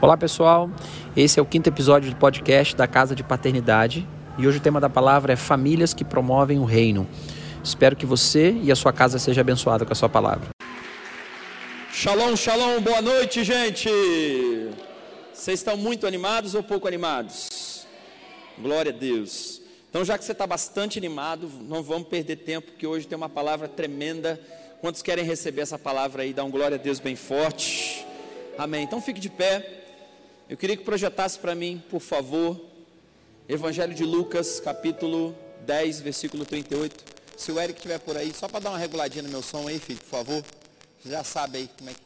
Olá pessoal, esse é o quinto episódio do podcast da Casa de Paternidade e hoje o tema da palavra é Famílias que Promovem o Reino. Espero que você e a sua casa seja abençoada com a sua palavra. Shalom, shalom, boa noite, gente. Vocês estão muito animados ou pouco animados? Glória a Deus. Então, já que você está bastante animado, não vamos perder tempo, porque hoje tem uma palavra tremenda. Quantos querem receber essa palavra aí? Dá um glória a Deus bem forte. Amém. Então, fique de pé. Eu queria que projetasse para mim, por favor, Evangelho de Lucas, capítulo 10, versículo 38. Se o Eric estiver por aí, só para dar uma reguladinha no meu som aí, filho, por favor. Você já sabe aí como é que.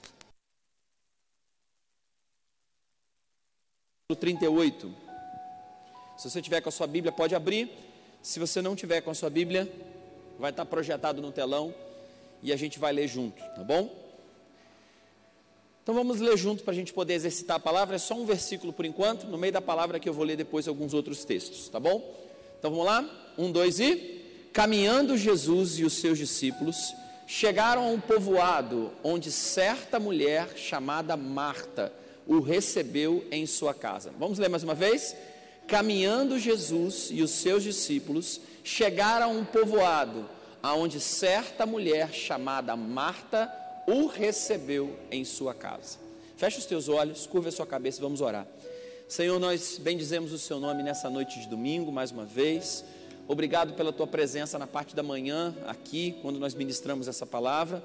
38. Se você tiver com a sua Bíblia, pode abrir. Se você não tiver com a sua Bíblia, vai estar projetado no telão e a gente vai ler junto, tá bom? Então vamos ler junto para a gente poder exercitar a palavra. É só um versículo por enquanto. No meio da palavra que eu vou ler depois alguns outros textos, tá bom? Então vamos lá? Um, dois e. Caminhando Jesus e os seus discípulos chegaram a um povoado onde certa mulher chamada Marta o recebeu em sua casa. Vamos ler mais uma vez? Caminhando Jesus e os seus discípulos chegaram a um povoado onde certa mulher chamada Marta o recebeu em sua casa. Feche os teus olhos, curva a sua cabeça e vamos orar. Senhor, nós bendizemos o seu nome nessa noite de domingo, mais uma vez. Obrigado pela tua presença na parte da manhã, aqui, quando nós ministramos essa palavra.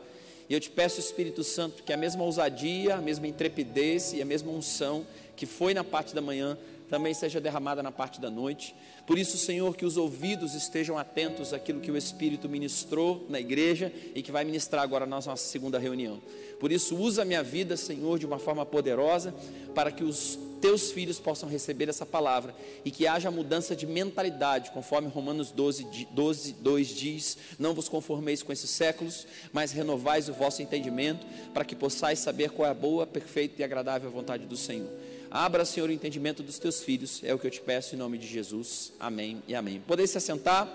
E eu te peço, Espírito Santo, que a mesma ousadia, a mesma intrepidez e a mesma unção que foi na parte da manhã, também seja derramada na parte da noite. Por isso, Senhor, que os ouvidos estejam atentos àquilo que o Espírito ministrou na igreja e que vai ministrar agora na nossa segunda reunião. Por isso, usa a minha vida, Senhor, de uma forma poderosa, para que os teus filhos possam receber essa palavra e que haja mudança de mentalidade, conforme Romanos 12, 12 2 diz: Não vos conformeis com esses séculos, mas renovais o vosso entendimento, para que possais saber qual é a boa, perfeita e agradável vontade do Senhor. Abra, Senhor, o entendimento dos teus filhos, é o que eu te peço em nome de Jesus. Amém e amém. Poder se assentar.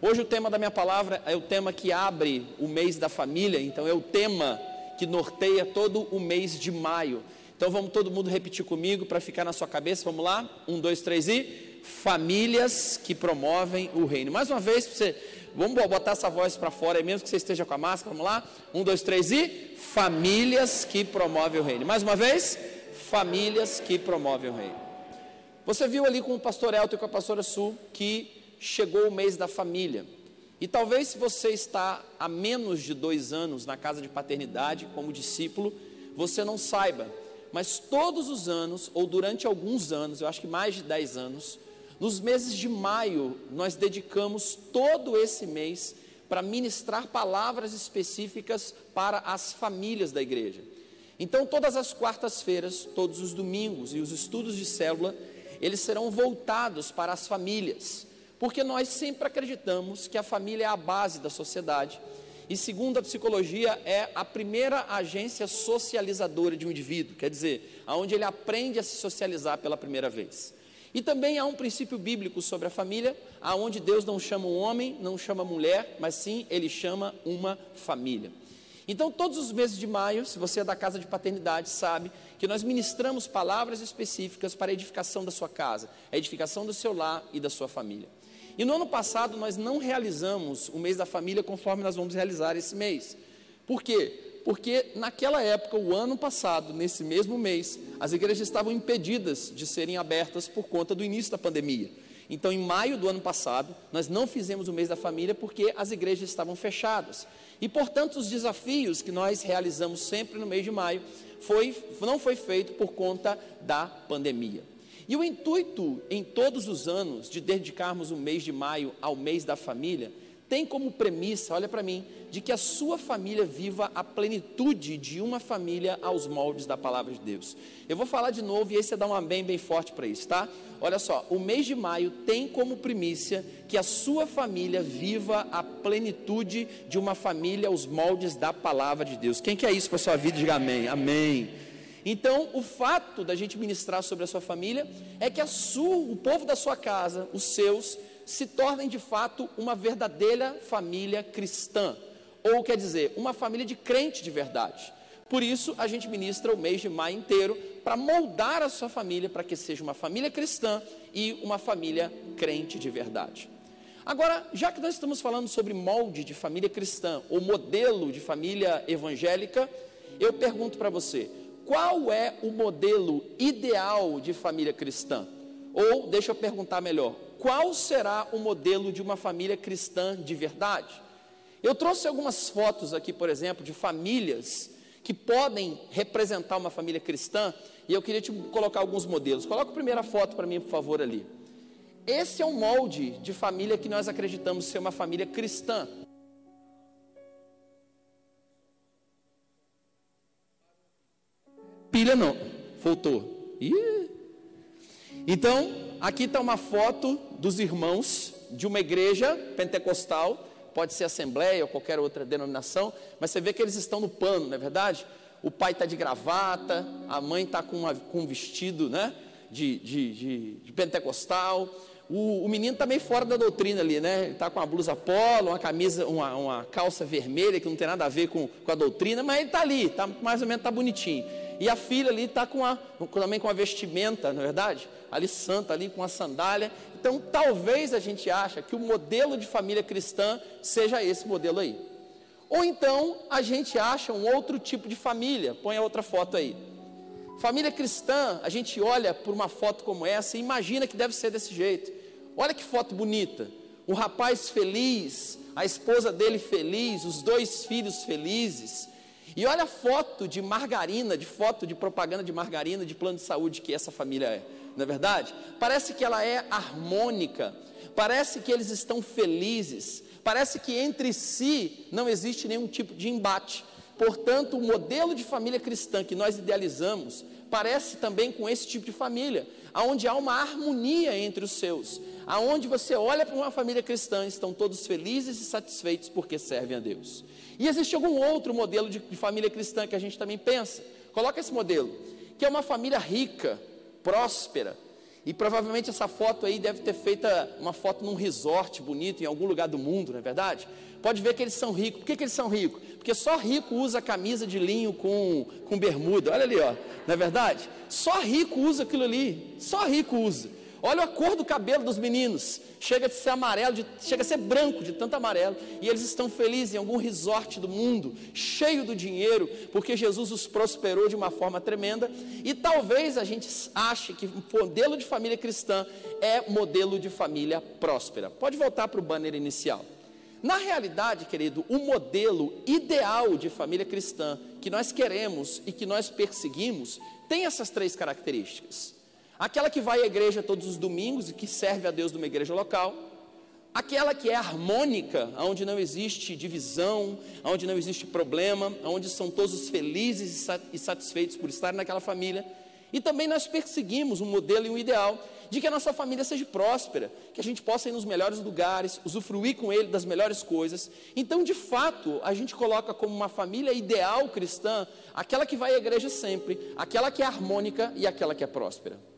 Hoje o tema da minha palavra é o tema que abre o mês da família, então é o tema que norteia todo o mês de maio. Então vamos todo mundo repetir comigo para ficar na sua cabeça. Vamos lá? Um, dois, três e famílias que promovem o reino. Mais uma vez, você, vamos botar essa voz para fora, mesmo que você esteja com a máscara. Vamos lá? Um, dois, três e famílias que promovem o reino. Mais uma vez famílias que promovem o reino. Você viu ali com o pastor Elton e com a pastora Sul que chegou o mês da família. E talvez se você está há menos de dois anos na casa de paternidade como discípulo, você não saiba. Mas todos os anos, ou durante alguns anos, eu acho que mais de dez anos, nos meses de maio, nós dedicamos todo esse mês para ministrar palavras específicas para as famílias da igreja. Então, todas as quartas-feiras, todos os domingos e os estudos de célula, eles serão voltados para as famílias, porque nós sempre acreditamos que a família é a base da sociedade e, segundo a psicologia, é a primeira agência socializadora de um indivíduo, quer dizer, aonde ele aprende a se socializar pela primeira vez. E também há um princípio bíblico sobre a família, aonde Deus não chama um homem, não chama mulher, mas sim ele chama uma família. Então, todos os meses de maio, se você é da casa de paternidade, sabe que nós ministramos palavras específicas para a edificação da sua casa, a edificação do seu lar e da sua família. E no ano passado, nós não realizamos o mês da família conforme nós vamos realizar esse mês. Por quê? Porque naquela época, o ano passado, nesse mesmo mês, as igrejas estavam impedidas de serem abertas por conta do início da pandemia. Então, em maio do ano passado, nós não fizemos o mês da família porque as igrejas estavam fechadas. E, portanto, os desafios que nós realizamos sempre no mês de maio foi, não foi feito por conta da pandemia. E o intuito em todos os anos de dedicarmos o mês de maio ao mês da família tem como premissa, olha para mim, de que a sua família viva a plenitude de uma família aos moldes da palavra de Deus. Eu vou falar de novo e esse é dar um amém bem forte para isso, tá? Olha só, o mês de maio tem como primícia que a sua família viva a plenitude de uma família aos moldes da palavra de Deus. Quem quer isso para sua vida, diga amém. Amém. Então, o fato da gente ministrar sobre a sua família é que sua, o povo da sua casa, os seus, se tornem de fato uma verdadeira família cristã, ou quer dizer, uma família de crente de verdade. Por isso, a gente ministra o mês de maio inteiro para moldar a sua família para que seja uma família cristã e uma família crente de verdade. Agora, já que nós estamos falando sobre molde de família cristã ou modelo de família evangélica, eu pergunto para você: qual é o modelo ideal de família cristã? Ou, deixa eu perguntar melhor, qual será o modelo de uma família cristã de verdade? Eu trouxe algumas fotos aqui, por exemplo, de famílias que podem representar uma família cristã, e eu queria te colocar alguns modelos. Coloca a primeira foto para mim, por favor, ali. Esse é um molde de família que nós acreditamos ser uma família cristã. Pilha não, voltou. Ih. Então, aqui está uma foto dos irmãos de uma igreja pentecostal, pode ser assembleia ou qualquer outra denominação, mas você vê que eles estão no pano, não é verdade? O pai está de gravata, a mãe está com, com, um vestido né, de, de, de, de pentecostal, o, o menino está meio fora da doutrina ali, né? Ele está com uma blusa polo, uma camisa, uma, uma, calça vermelha que não tem nada a ver com, com a doutrina, mas ele está ali, tá, mais ou menos está bonitinho. E a filha ali está com a, também com a vestimenta, não é verdade? Ali santa, ali com a sandália. Então, talvez a gente ache que o modelo de família cristã seja esse modelo aí. Ou então a gente acha um outro tipo de família. Põe a outra foto aí. Família cristã, a gente olha por uma foto como essa e imagina que deve ser desse jeito. Olha que foto bonita. O rapaz feliz, a esposa dele feliz, os dois filhos felizes. E olha a foto de margarina, de foto de propaganda de margarina, de plano de saúde que essa família é. Não é verdade? Parece que ela é harmônica. Parece que eles estão felizes. Parece que entre si não existe nenhum tipo de embate. Portanto, o modelo de família cristã que nós idealizamos parece também com esse tipo de família, onde há uma harmonia entre os seus, aonde você olha para uma família cristã, estão todos felizes e satisfeitos porque servem a Deus. E existe algum outro modelo de, de família cristã que a gente também pensa? Coloca esse modelo, que é uma família rica, próspera, e provavelmente essa foto aí deve ter feita uma foto num resort bonito em algum lugar do mundo, não é verdade? Pode ver que eles são ricos. Por que, que eles são ricos? Porque só rico usa camisa de linho com, com bermuda. Olha ali, ó. Não é verdade? Só rico usa aquilo ali. Só rico usa. Olha a cor do cabelo dos meninos. Chega a ser amarelo, de, chega a ser branco de tanto amarelo. E eles estão felizes em algum resort do mundo, cheio do dinheiro, porque Jesus os prosperou de uma forma tremenda. E talvez a gente ache que o modelo de família cristã é modelo de família próspera. Pode voltar para o banner inicial. Na realidade, querido, o modelo ideal de família cristã que nós queremos e que nós perseguimos tem essas três características. Aquela que vai à igreja todos os domingos e que serve a Deus numa igreja local. Aquela que é harmônica, onde não existe divisão, onde não existe problema, onde são todos felizes e satisfeitos por estar naquela família. E também nós perseguimos um modelo e um ideal de que a nossa família seja próspera, que a gente possa ir nos melhores lugares, usufruir com ele das melhores coisas. Então, de fato, a gente coloca como uma família ideal cristã aquela que vai à igreja sempre, aquela que é harmônica e aquela que é próspera.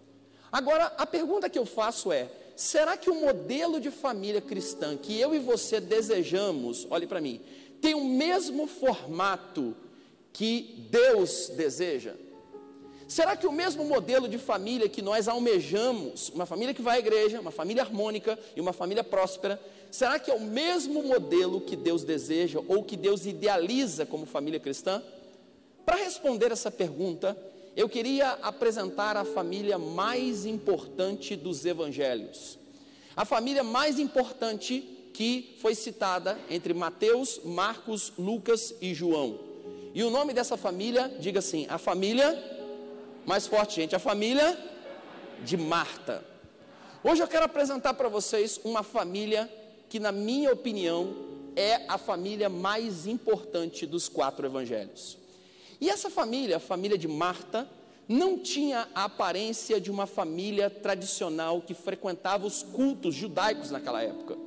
Agora, a pergunta que eu faço é: será que o modelo de família cristã que eu e você desejamos, olhe para mim, tem o mesmo formato que Deus deseja? Será que o mesmo modelo de família que nós almejamos, uma família que vai à igreja, uma família harmônica e uma família próspera, será que é o mesmo modelo que Deus deseja ou que Deus idealiza como família cristã? Para responder essa pergunta, eu queria apresentar a família mais importante dos evangelhos. A família mais importante que foi citada entre Mateus, Marcos, Lucas e João. E o nome dessa família, diga assim, a família mais forte, gente, a família de Marta. Hoje eu quero apresentar para vocês uma família que, na minha opinião, é a família mais importante dos quatro evangelhos. E essa família, a família de Marta, não tinha a aparência de uma família tradicional que frequentava os cultos judaicos naquela época.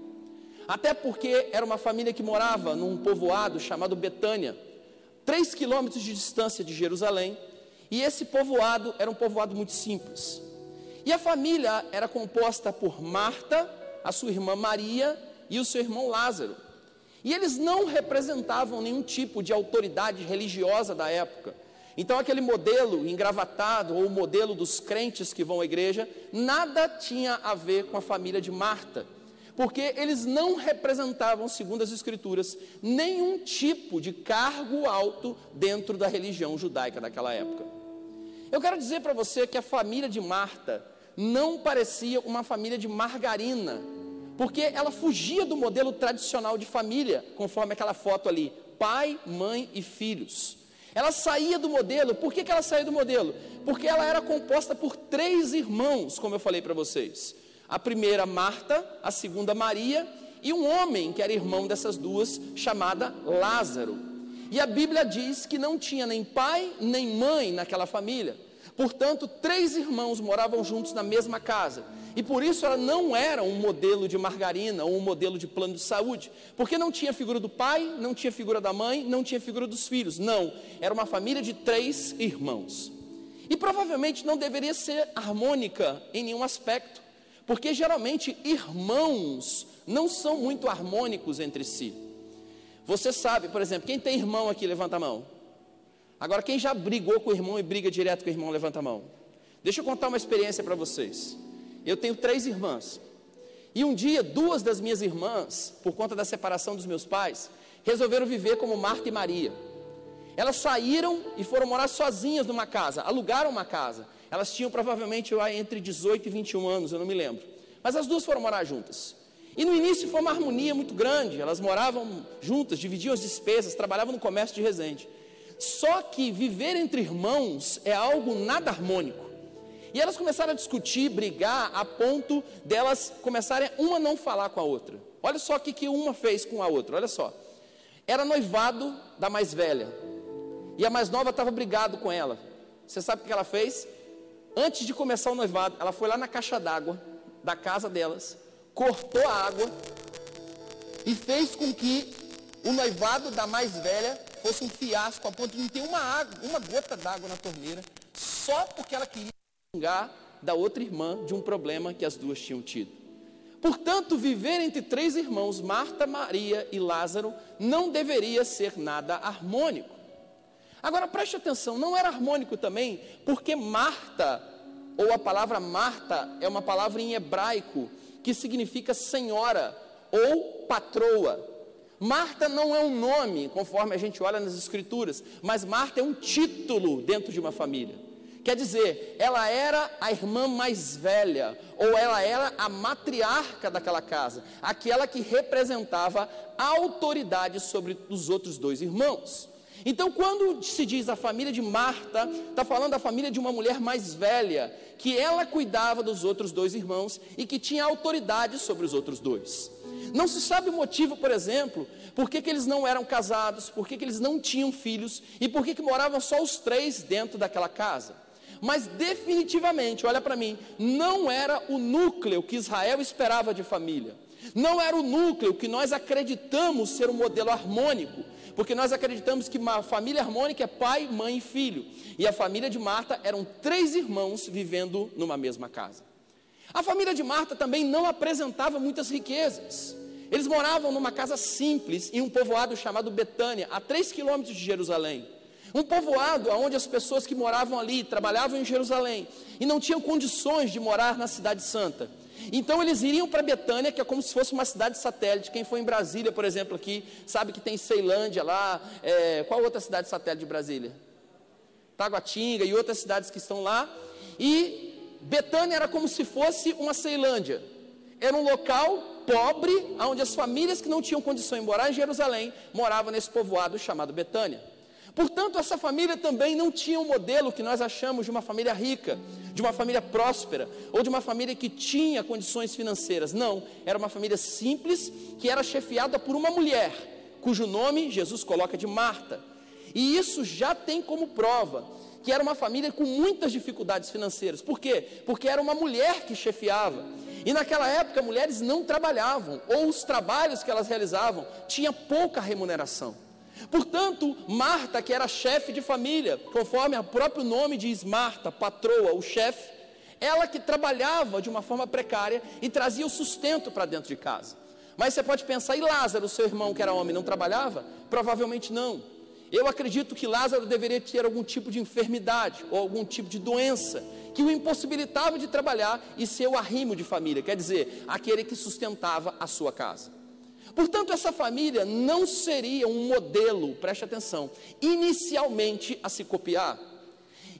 Até porque era uma família que morava num povoado chamado Betânia, três quilômetros de distância de Jerusalém, e esse povoado era um povoado muito simples. E a família era composta por Marta, a sua irmã Maria e o seu irmão Lázaro. E eles não representavam nenhum tipo de autoridade religiosa da época. Então, aquele modelo engravatado, ou o modelo dos crentes que vão à igreja, nada tinha a ver com a família de Marta, porque eles não representavam, segundo as Escrituras, nenhum tipo de cargo alto dentro da religião judaica daquela época. Eu quero dizer para você que a família de Marta não parecia uma família de margarina, porque ela fugia do modelo tradicional de família, conforme aquela foto ali: pai, mãe e filhos. Ela saía do modelo, por que, que ela saía do modelo? Porque ela era composta por três irmãos, como eu falei para vocês. A primeira, Marta, a segunda, Maria, e um homem que era irmão dessas duas, chamada Lázaro. E a Bíblia diz que não tinha nem pai nem mãe naquela família. Portanto, três irmãos moravam juntos na mesma casa. E por isso ela não era um modelo de margarina ou um modelo de plano de saúde, porque não tinha figura do pai, não tinha figura da mãe, não tinha figura dos filhos. Não, era uma família de três irmãos. E provavelmente não deveria ser harmônica em nenhum aspecto, porque geralmente irmãos não são muito harmônicos entre si. Você sabe, por exemplo, quem tem irmão aqui, levanta a mão. Agora, quem já brigou com o irmão e briga direto com o irmão, levanta a mão. Deixa eu contar uma experiência para vocês. Eu tenho três irmãs. E um dia, duas das minhas irmãs, por conta da separação dos meus pais, resolveram viver como Marta e Maria. Elas saíram e foram morar sozinhas numa casa, alugaram uma casa. Elas tinham provavelmente entre 18 e 21 anos, eu não me lembro. Mas as duas foram morar juntas. E no início foi uma harmonia muito grande. Elas moravam juntas, dividiam as despesas, trabalhavam no comércio de Resende. Só que viver entre irmãos é algo nada harmônico. E elas começaram a discutir, brigar, a ponto delas começarem uma não falar com a outra. Olha só o que, que uma fez com a outra, olha só. Era noivado da mais velha. E a mais nova estava brigado com ela. Você sabe o que ela fez? Antes de começar o noivado, ela foi lá na caixa d'água da casa delas, cortou a água e fez com que o noivado da mais velha fosse um fiasco a ponto de não ter uma, água, uma gota d'água na torneira, só porque ela queria xingar da outra irmã de um problema que as duas tinham tido. Portanto, viver entre três irmãos, Marta, Maria e Lázaro, não deveria ser nada harmônico. Agora preste atenção, não era harmônico também, porque Marta, ou a palavra Marta, é uma palavra em hebraico que significa senhora ou patroa. Marta não é um nome, conforme a gente olha nas Escrituras, mas Marta é um título dentro de uma família. Quer dizer, ela era a irmã mais velha, ou ela era a matriarca daquela casa, aquela que representava a autoridade sobre os outros dois irmãos. Então, quando se diz a família de Marta, está falando da família de uma mulher mais velha, que ela cuidava dos outros dois irmãos e que tinha autoridade sobre os outros dois. Não se sabe o motivo, por exemplo, por que, que eles não eram casados, por que, que eles não tinham filhos e por que, que moravam só os três dentro daquela casa. Mas definitivamente, olha para mim, não era o núcleo que Israel esperava de família. Não era o núcleo que nós acreditamos ser um modelo harmônico, porque nós acreditamos que uma família harmônica é pai, mãe e filho. E a família de Marta eram três irmãos vivendo numa mesma casa. A família de Marta também não apresentava muitas riquezas. Eles moravam numa casa simples em um povoado chamado Betânia, a três quilômetros de Jerusalém. Um povoado onde as pessoas que moravam ali trabalhavam em Jerusalém e não tinham condições de morar na Cidade Santa. Então eles iriam para Betânia, que é como se fosse uma cidade satélite. Quem foi em Brasília, por exemplo, aqui, sabe que tem Ceilândia lá. É, qual outra cidade satélite de Brasília? Taguatinga e outras cidades que estão lá. E Betânia era como se fosse uma Ceilândia. Era um local pobre, onde as famílias que não tinham condição de morar em Jerusalém moravam nesse povoado chamado Betânia. Portanto, essa família também não tinha um modelo que nós achamos de uma família rica, de uma família próspera, ou de uma família que tinha condições financeiras. Não, era uma família simples que era chefiada por uma mulher, cujo nome Jesus coloca de Marta. E isso já tem como prova que era uma família com muitas dificuldades financeiras. Por quê? Porque era uma mulher que chefiava. E naquela época, mulheres não trabalhavam, ou os trabalhos que elas realizavam tinha pouca remuneração. Portanto, Marta, que era chefe de família, conforme o próprio nome diz Marta, patroa, o chefe, ela que trabalhava de uma forma precária e trazia o sustento para dentro de casa. Mas você pode pensar, e Lázaro, seu irmão que era homem, não trabalhava? Provavelmente não. Eu acredito que Lázaro deveria ter algum tipo de enfermidade ou algum tipo de doença que o impossibilitava de trabalhar e ser o arrimo de família, quer dizer, aquele que sustentava a sua casa. Portanto, essa família não seria um modelo, preste atenção, inicialmente a se copiar.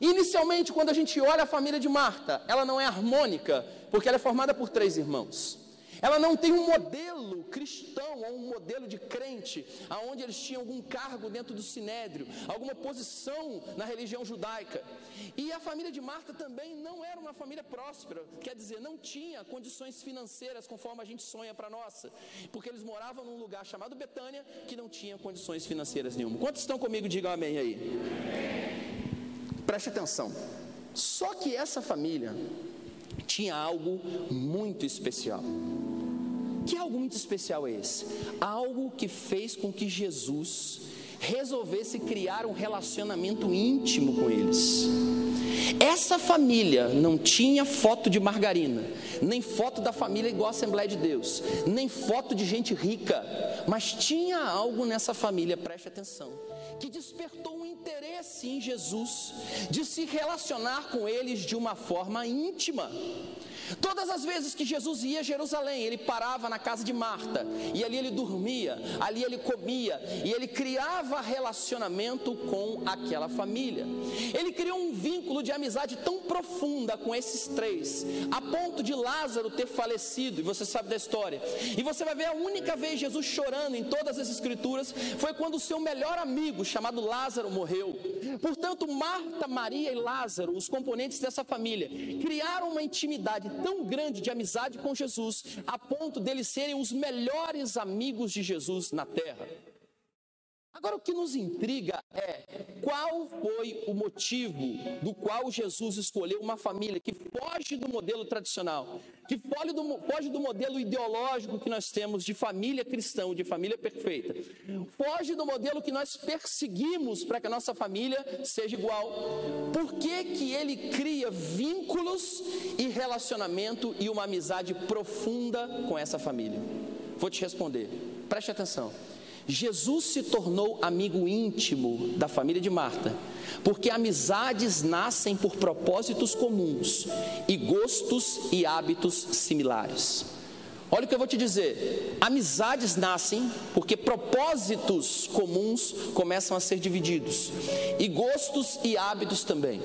Inicialmente, quando a gente olha a família de Marta, ela não é harmônica, porque ela é formada por três irmãos. Ela não tem um modelo cristão ou um modelo de crente, aonde eles tinham algum cargo dentro do sinédrio, alguma posição na religião judaica. E a família de Marta também não era uma família próspera, quer dizer, não tinha condições financeiras conforme a gente sonha para nossa, porque eles moravam num lugar chamado Betânia que não tinha condições financeiras nenhuma. Quantos estão comigo? Digam amém aí. Preste atenção. Só que essa família tinha algo muito especial. Algo muito especial é esse? Algo que fez com que Jesus resolvesse criar um relacionamento íntimo com eles. Essa família não tinha foto de margarina, nem foto da família igual a Assembleia de Deus, nem foto de gente rica, mas tinha algo nessa família, preste atenção, que despertou um interesse em Jesus de se relacionar com eles de uma forma íntima. Todas as vezes que Jesus ia a Jerusalém, ele parava na casa de Marta, e ali ele dormia, ali ele comia, e ele criava relacionamento com aquela família. Ele criou um vínculo de amizade tão profunda com esses três, a ponto de Lázaro ter falecido, e você sabe da história. E você vai ver a única vez Jesus chorando em todas as escrituras foi quando o seu melhor amigo, chamado Lázaro, morreu. Portanto, Marta, Maria e Lázaro, os componentes dessa família, criaram uma intimidade tão grande de amizade com Jesus, a ponto deles serem os melhores amigos de Jesus na terra. Agora, o que nos intriga é qual foi o motivo do qual Jesus escolheu uma família que foge do modelo tradicional, que foge do, foge do modelo ideológico que nós temos de família cristã, de família perfeita, foge do modelo que nós perseguimos para que a nossa família seja igual. Por que, que ele cria vínculos e relacionamento e uma amizade profunda com essa família? Vou te responder, preste atenção. Jesus se tornou amigo íntimo da família de Marta, porque amizades nascem por propósitos comuns e gostos e hábitos similares. Olha o que eu vou te dizer: amizades nascem porque propósitos comuns começam a ser divididos, e gostos e hábitos também.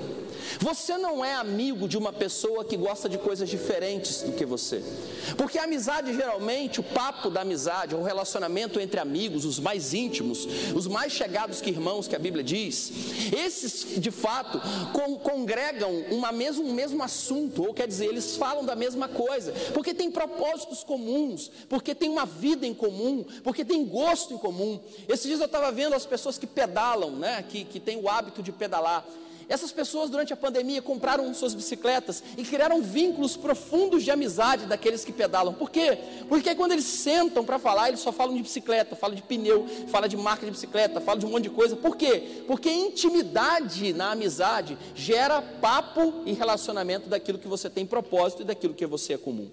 Você não é amigo de uma pessoa que gosta de coisas diferentes do que você, porque a amizade geralmente, o papo da amizade, o relacionamento entre amigos, os mais íntimos, os mais chegados que irmãos, que a Bíblia diz, esses de fato con congregam uma mesmo, um mesmo assunto, ou quer dizer, eles falam da mesma coisa, porque tem propósitos comuns, porque tem uma vida em comum, porque tem gosto em comum. Esses dias eu estava vendo as pessoas que pedalam, né, que, que têm o hábito de pedalar. Essas pessoas, durante a pandemia, compraram suas bicicletas e criaram vínculos profundos de amizade daqueles que pedalam. Por quê? Porque quando eles sentam para falar, eles só falam de bicicleta, falam de pneu, falam de marca de bicicleta, falam de um monte de coisa. Por quê? Porque intimidade na amizade gera papo e relacionamento daquilo que você tem propósito e daquilo que você é comum.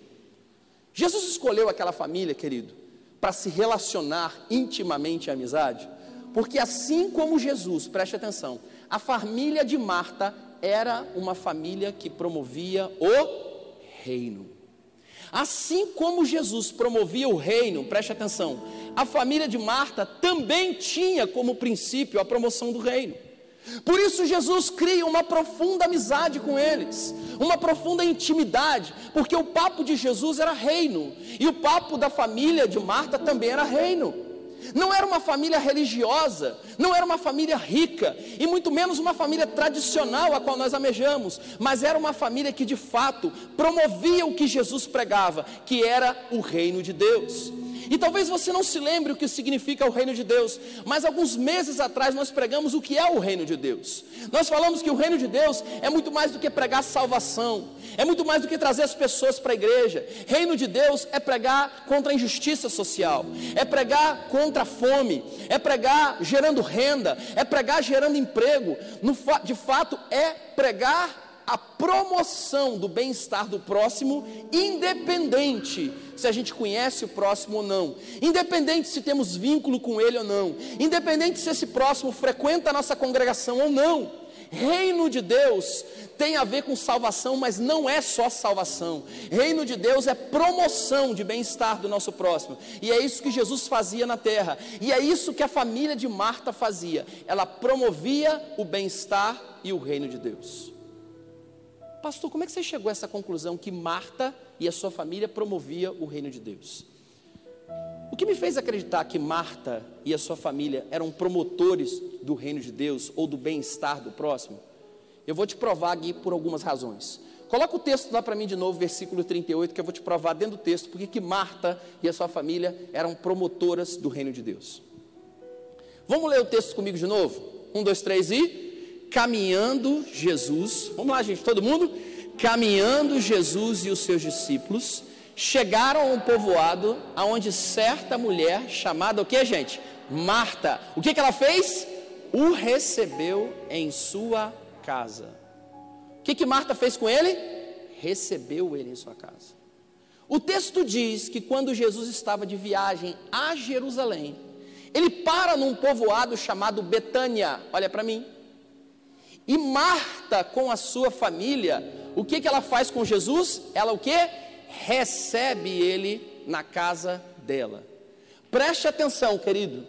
Jesus escolheu aquela família, querido, para se relacionar intimamente à amizade, porque assim como Jesus, preste atenção, a família de Marta era uma família que promovia o reino. Assim como Jesus promovia o reino, preste atenção, a família de Marta também tinha como princípio a promoção do reino. Por isso Jesus cria uma profunda amizade com eles, uma profunda intimidade, porque o papo de Jesus era reino, e o papo da família de Marta também era reino. Não era uma família religiosa, não era uma família rica, e muito menos uma família tradicional a qual nós amejamos, mas era uma família que de fato promovia o que Jesus pregava, que era o reino de Deus. E talvez você não se lembre o que significa o reino de Deus, mas alguns meses atrás nós pregamos o que é o reino de Deus. Nós falamos que o reino de Deus é muito mais do que pregar salvação, é muito mais do que trazer as pessoas para a igreja. Reino de Deus é pregar contra a injustiça social, é pregar contra a fome, é pregar gerando renda, é pregar gerando emprego. No, de fato, é pregar a promoção do bem-estar do próximo, independente se a gente conhece o próximo ou não, independente se temos vínculo com ele ou não, independente se esse próximo frequenta a nossa congregação ou não. Reino de Deus tem a ver com salvação, mas não é só salvação. Reino de Deus é promoção de bem-estar do nosso próximo. E é isso que Jesus fazia na terra. E é isso que a família de Marta fazia. Ela promovia o bem-estar e o reino de Deus. Pastor, como é que você chegou a essa conclusão que Marta e a sua família promovia o reino de Deus? O que me fez acreditar que Marta e a sua família eram promotores do reino de Deus ou do bem-estar do próximo? Eu vou te provar aqui por algumas razões. Coloca o texto lá para mim de novo, versículo 38, que eu vou te provar dentro do texto porque que Marta e a sua família eram promotoras do reino de Deus. Vamos ler o texto comigo de novo? Um, dois, três e. Caminhando Jesus, vamos lá, gente, todo mundo? Caminhando Jesus e os seus discípulos chegaram a um povoado aonde certa mulher chamada o que, gente? Marta. O que, que ela fez? O recebeu em sua casa. O que, que Marta fez com ele? Recebeu ele em sua casa. O texto diz que quando Jesus estava de viagem a Jerusalém, ele para num povoado chamado Betânia. Olha para mim. E Marta, com a sua família, o que, que ela faz com Jesus? Ela o que? recebe ele na casa dela. Preste atenção, querido.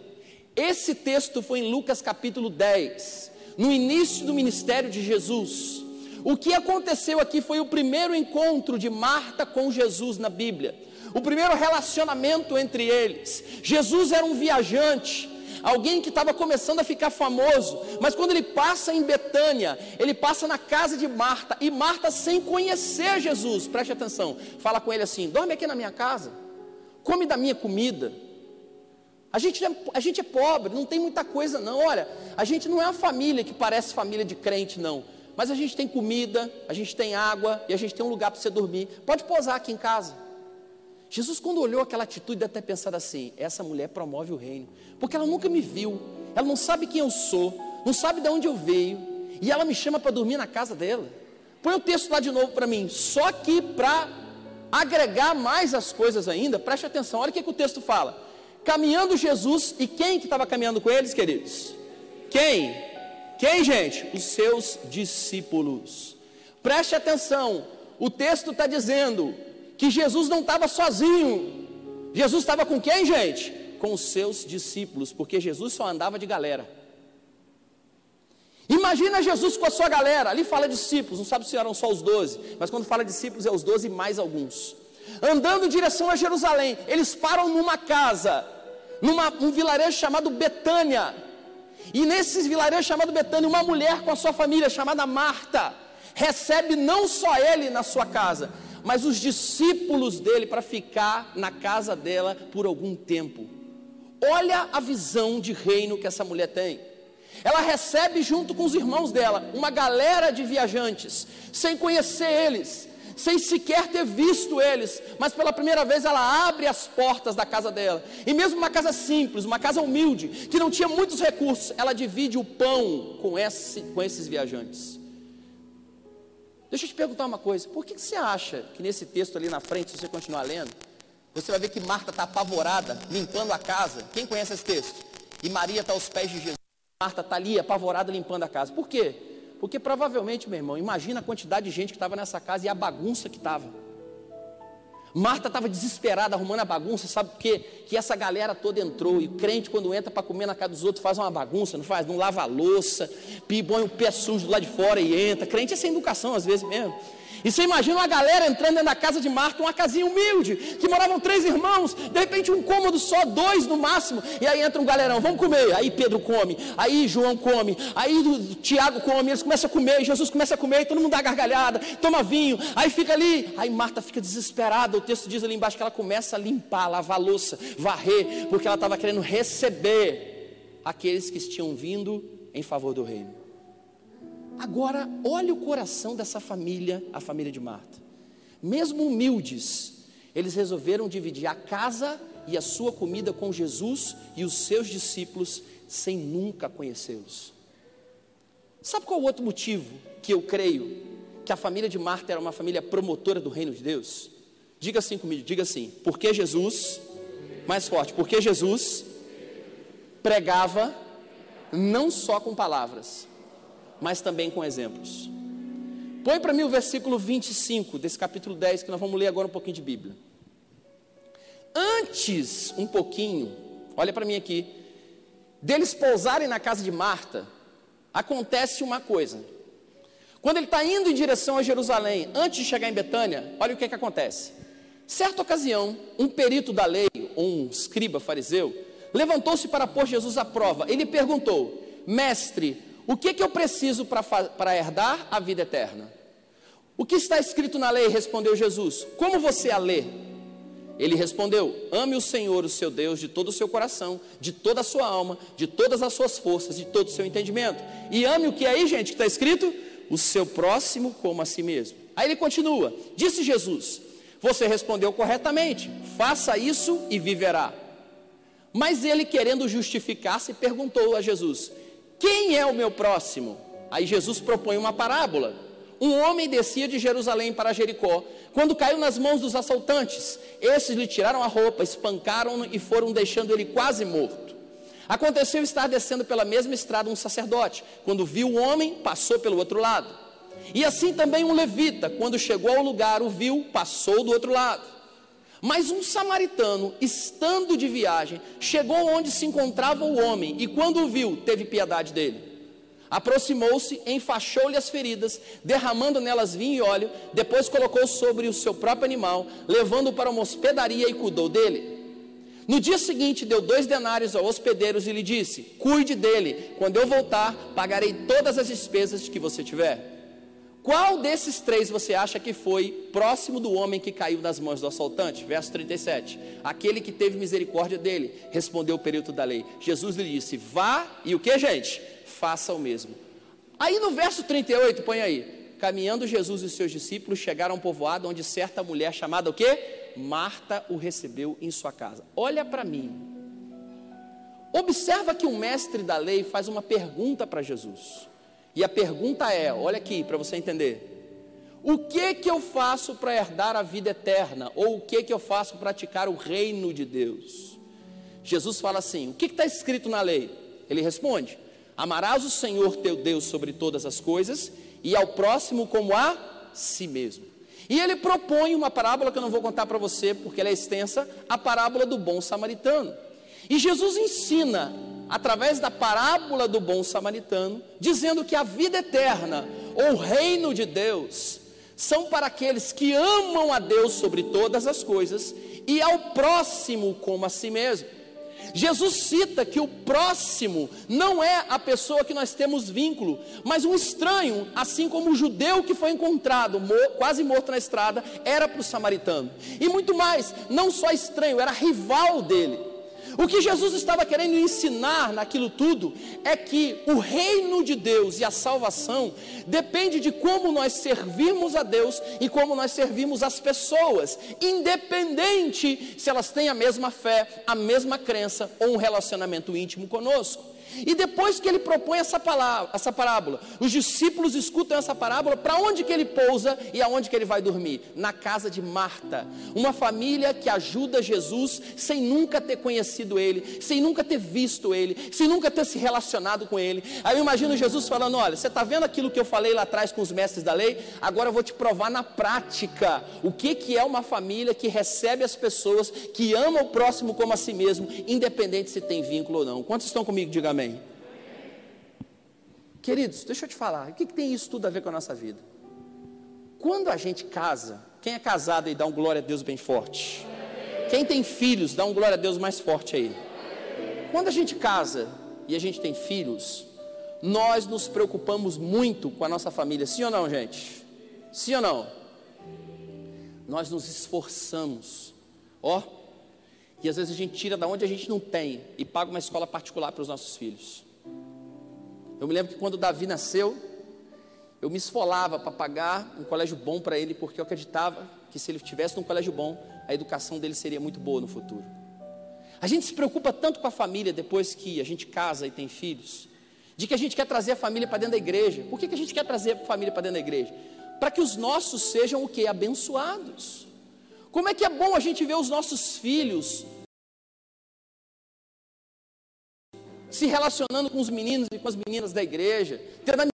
Esse texto foi em Lucas capítulo 10, no início do ministério de Jesus. O que aconteceu aqui foi o primeiro encontro de Marta com Jesus na Bíblia, o primeiro relacionamento entre eles. Jesus era um viajante, alguém que estava começando a ficar famoso, mas quando ele passa em Betânia, ele passa na casa de Marta, e Marta, sem conhecer Jesus, preste atenção, fala com ele assim: dorme aqui na minha casa, come da minha comida. A gente, é, a gente é pobre, não tem muita coisa, não. Olha, a gente não é uma família que parece família de crente, não. Mas a gente tem comida, a gente tem água e a gente tem um lugar para você dormir. Pode posar aqui em casa. Jesus, quando olhou aquela atitude, deve ter pensado assim: essa mulher promove o reino, porque ela nunca me viu, ela não sabe quem eu sou, não sabe de onde eu veio, e ela me chama para dormir na casa dela. Põe o texto lá de novo para mim, só que para agregar mais as coisas ainda, preste atenção, olha o que, que o texto fala: caminhando Jesus, e quem que estava caminhando com eles, queridos? Quem? Quem, gente? Os seus discípulos. Preste atenção, o texto está dizendo que Jesus não estava sozinho. Jesus estava com quem, gente? Com os seus discípulos, porque Jesus só andava de galera. Imagina Jesus com a sua galera, ali fala discípulos, não sabe se eram só os doze, mas quando fala discípulos é os doze mais alguns. Andando em direção a Jerusalém, eles param numa casa, numa um vilarejo chamado Betânia. E nesse vilarejo chamado Betânia, uma mulher com a sua família chamada Marta recebe não só ele na sua casa, mas os discípulos dele para ficar na casa dela por algum tempo. Olha a visão de reino que essa mulher tem. Ela recebe junto com os irmãos dela uma galera de viajantes, sem conhecer eles, sem sequer ter visto eles, mas pela primeira vez ela abre as portas da casa dela. E mesmo uma casa simples, uma casa humilde, que não tinha muitos recursos, ela divide o pão com, esse, com esses viajantes. Deixa eu te perguntar uma coisa: por que, você acha que nesse texto ali na frente, se você continuar lendo, você vai ver que Marta está apavorada, limpando a casa? Quem conhece esse texto? E Maria está aos pés de Jesus. Marta está ali apavorada limpando a casa. Por quê? Porque provavelmente, meu irmão, imagina a quantidade de gente que estava nessa casa e a bagunça que estava. Marta estava desesperada arrumando a bagunça, sabe por quê? Que essa galera toda entrou. E o crente, quando entra para comer na casa dos outros, faz uma bagunça, não faz? Não lava a louça, põe o pé sujo lá de fora e entra. Crente é sem educação às vezes mesmo. E você imagina uma galera entrando da casa de Marta, uma casinha humilde, que moravam três irmãos, de repente um cômodo só, dois no máximo, e aí entra um galerão, vamos comer. Aí Pedro come, aí João come, aí Tiago come, eles começam a comer, Jesus começa a comer, todo mundo dá gargalhada, toma vinho, aí fica ali, aí Marta fica desesperada, o texto diz ali embaixo que ela começa a limpar, lavar a louça, varrer, porque ela estava querendo receber aqueles que tinham vindo em favor do reino. Agora, olhe o coração dessa família, a família de Marta. Mesmo humildes, eles resolveram dividir a casa e a sua comida com Jesus e os seus discípulos sem nunca conhecê-los. Sabe qual é o outro motivo que eu creio que a família de Marta era uma família promotora do reino de Deus? Diga assim comigo, diga assim, porque Jesus, mais forte, porque Jesus pregava não só com palavras, mas também com exemplos. Põe para mim o versículo 25 desse capítulo 10, que nós vamos ler agora um pouquinho de Bíblia. Antes, um pouquinho, olha para mim aqui, deles pousarem na casa de Marta, acontece uma coisa. Quando ele está indo em direção a Jerusalém, antes de chegar em Betânia, olha o que, que acontece. Certa ocasião, um perito da lei, um escriba fariseu, levantou-se para pôr Jesus à prova. Ele perguntou: Mestre, o que, que eu preciso para herdar a vida eterna? O que está escrito na lei? Respondeu Jesus. Como você a lê? Ele respondeu: Ame o Senhor, o seu Deus, de todo o seu coração, de toda a sua alma, de todas as suas forças, de todo o seu entendimento. E ame o que aí, gente, que está escrito? O seu próximo como a si mesmo. Aí ele continua: Disse Jesus: Você respondeu corretamente, faça isso e viverá. Mas ele, querendo justificar-se, perguntou a Jesus: Quem é o meu próximo? Aí Jesus propõe uma parábola. Um homem descia de Jerusalém para Jericó, quando caiu nas mãos dos assaltantes. Estes lhe tiraram a roupa, espancaram-no e foram deixando ele quase morto. Aconteceu estar descendo pela mesma estrada um sacerdote. Quando viu o homem, passou pelo outro lado. E assim também um levita, quando chegou ao lugar, o viu, passou do outro lado. Mas um samaritano, estando de viagem, chegou onde se encontrava o homem e, quando o viu, teve piedade dele. Aproximou-se, enfaixou-lhe as feridas, derramando nelas vinho e óleo, depois colocou sobre o seu próprio animal, levando-o para uma hospedaria e cuidou dele. No dia seguinte, deu dois denários aos hospedeiros e lhe disse: Cuide dele, quando eu voltar, pagarei todas as despesas que você tiver. Qual desses três você acha que foi próximo do homem que caiu nas mãos do assaltante? Verso 37. Aquele que teve misericórdia dele, respondeu o perito da lei. Jesus lhe disse: Vá e o que, gente? Faça o mesmo. Aí no verso 38, põe aí. Caminhando Jesus e seus discípulos chegaram a um povoado onde certa mulher chamada o quê? Marta o recebeu em sua casa. Olha para mim. Observa que o mestre da lei faz uma pergunta para Jesus. E a pergunta é: olha aqui para você entender. O que que eu faço para herdar a vida eterna? Ou o que que eu faço para praticar o reino de Deus? Jesus fala assim: o que está escrito na lei? Ele responde: Amarás o Senhor teu Deus sobre todas as coisas e ao próximo como a si mesmo. E ele propõe uma parábola que eu não vou contar para você porque ela é extensa, a parábola do bom samaritano. E Jesus ensina através da parábola do bom samaritano, dizendo que a vida eterna, ou o reino de Deus, são para aqueles que amam a Deus sobre todas as coisas e ao próximo como a si mesmo. Jesus cita que o próximo não é a pessoa que nós temos vínculo, mas um estranho, assim como o judeu que foi encontrado quase morto na estrada, era para o samaritano. E muito mais, não só estranho, era rival dele. O que Jesus estava querendo ensinar naquilo tudo é que o reino de Deus e a salvação depende de como nós servirmos a Deus e como nós servimos as pessoas, independente se elas têm a mesma fé, a mesma crença ou um relacionamento íntimo conosco. E depois que ele propõe essa, palavra, essa parábola, os discípulos escutam essa parábola, para onde que ele pousa e aonde que ele vai dormir? Na casa de Marta, uma família que ajuda Jesus sem nunca ter conhecido ele, sem nunca ter visto ele, sem nunca ter se relacionado com ele. Aí eu imagino Jesus falando: Olha, você está vendo aquilo que eu falei lá atrás com os mestres da lei? Agora eu vou te provar na prática o que, que é uma família que recebe as pessoas, que ama o próximo como a si mesmo, independente se tem vínculo ou não. Quantos estão comigo? Diga amém. Amém? Queridos, deixa eu te falar, o que, que tem isso tudo a ver com a nossa vida? Quando a gente casa, quem é casado aí dá um glória a Deus bem forte. Quem tem filhos, dá um glória a Deus mais forte aí. Quando a gente casa e a gente tem filhos, nós nos preocupamos muito com a nossa família, sim ou não, gente? Sim ou não? Nós nos esforçamos, ó, e às vezes a gente tira da onde a gente não tem e paga uma escola particular para os nossos filhos. Eu me lembro que quando Davi nasceu, eu me esfolava para pagar um colégio bom para ele, porque eu acreditava que se ele estivesse num colégio bom, a educação dele seria muito boa no futuro. A gente se preocupa tanto com a família depois que a gente casa e tem filhos, de que a gente quer trazer a família para dentro da igreja. Por que, que a gente quer trazer a família para dentro da igreja? para que os nossos sejam o que? Abençoados. Como é que é bom a gente ver os nossos filhos se relacionando com os meninos e com as meninas da igreja, tendo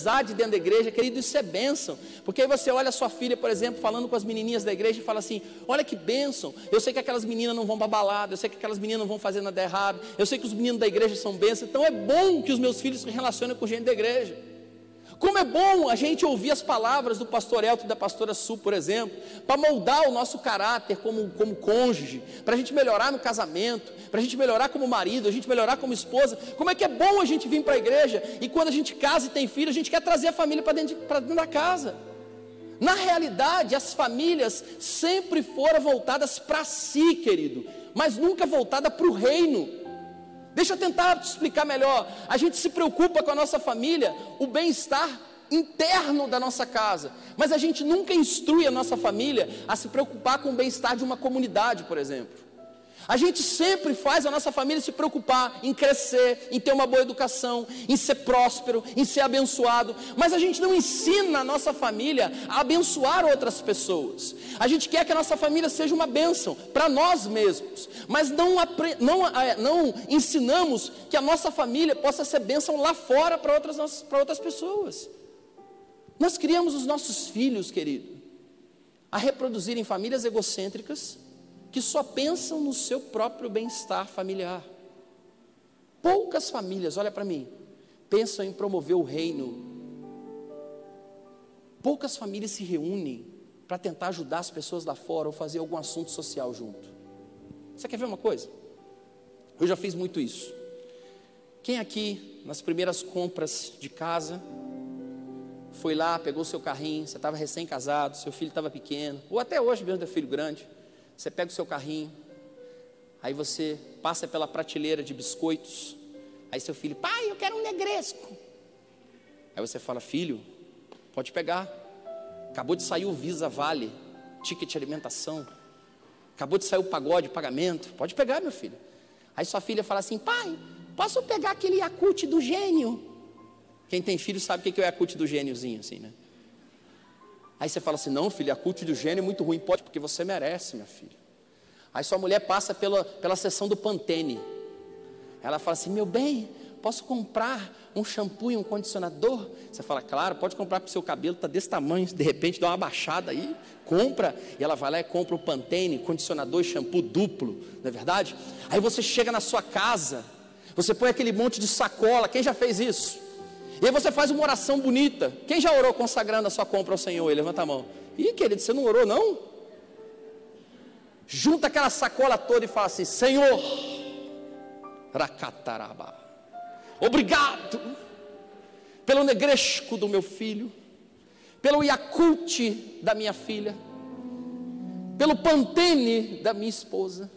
amizade dentro da igreja, querido, isso é bênção. Porque aí você olha a sua filha, por exemplo, falando com as menininhas da igreja e fala assim: Olha que bênção. Eu sei que aquelas meninas não vão para balada, eu sei que aquelas meninas não vão fazer nada errado, eu sei que os meninos da igreja são bênçãos. Então é bom que os meus filhos se relacionem com gente da igreja. Como é bom a gente ouvir as palavras do pastor Elton e da pastora Su, por exemplo, para moldar o nosso caráter como, como cônjuge, para a gente melhorar no casamento, para a gente melhorar como marido, a gente melhorar como esposa. Como é que é bom a gente vir para a igreja e quando a gente casa e tem filho, a gente quer trazer a família para dentro, dentro da casa. Na realidade, as famílias sempre foram voltadas para si, querido, mas nunca voltada para o reino. Deixa eu tentar te explicar melhor. A gente se preocupa com a nossa família, o bem-estar interno da nossa casa, mas a gente nunca instrui a nossa família a se preocupar com o bem-estar de uma comunidade, por exemplo. A gente sempre faz a nossa família se preocupar em crescer, em ter uma boa educação, em ser próspero, em ser abençoado, mas a gente não ensina a nossa família a abençoar outras pessoas. A gente quer que a nossa família seja uma bênção para nós mesmos, mas não, não, é, não ensinamos que a nossa família possa ser bênção lá fora para outras, para outras pessoas. Nós criamos os nossos filhos, querido, a reproduzirem famílias egocêntricas que só pensam no seu próprio bem-estar familiar. Poucas famílias, olha para mim, pensam em promover o reino. Poucas famílias se reúnem para tentar ajudar as pessoas lá fora ou fazer algum assunto social junto. Você quer ver uma coisa? Eu já fiz muito isso. Quem aqui, nas primeiras compras de casa, foi lá, pegou seu carrinho, você estava recém-casado, seu filho estava pequeno, ou até hoje mesmo, é filho grande você pega o seu carrinho, aí você passa pela prateleira de biscoitos, aí seu filho, pai, eu quero um negresco. Aí você fala, filho, pode pegar. Acabou de sair o Visa Vale, ticket alimentação. Acabou de sair o pagode, pagamento. Pode pegar, meu filho. Aí sua filha fala assim, pai, posso pegar aquele Yakult do gênio? Quem tem filho sabe o que é o Yakult do gêniozinho, assim, né? Aí você fala assim: não, filho, a culto do gênio é muito ruim. Pode, porque você merece, minha filha. Aí sua mulher passa pela, pela sessão do Pantene. Ela fala assim: meu bem, posso comprar um shampoo e um condicionador? Você fala, claro, pode comprar para o seu cabelo, está desse tamanho, de repente dá uma baixada aí, compra, e ela vai lá e compra o Pantene, condicionador e shampoo duplo, não é verdade? Aí você chega na sua casa, você põe aquele monte de sacola, quem já fez isso? E aí você faz uma oração bonita. Quem já orou consagrando a sua compra ao Senhor? Levanta a mão. Ih, querido, você não orou não? Junta aquela sacola toda e fala assim: Senhor, Racataraba, obrigado pelo negresco do meu filho, pelo Yakult da minha filha, pelo Pantene da minha esposa.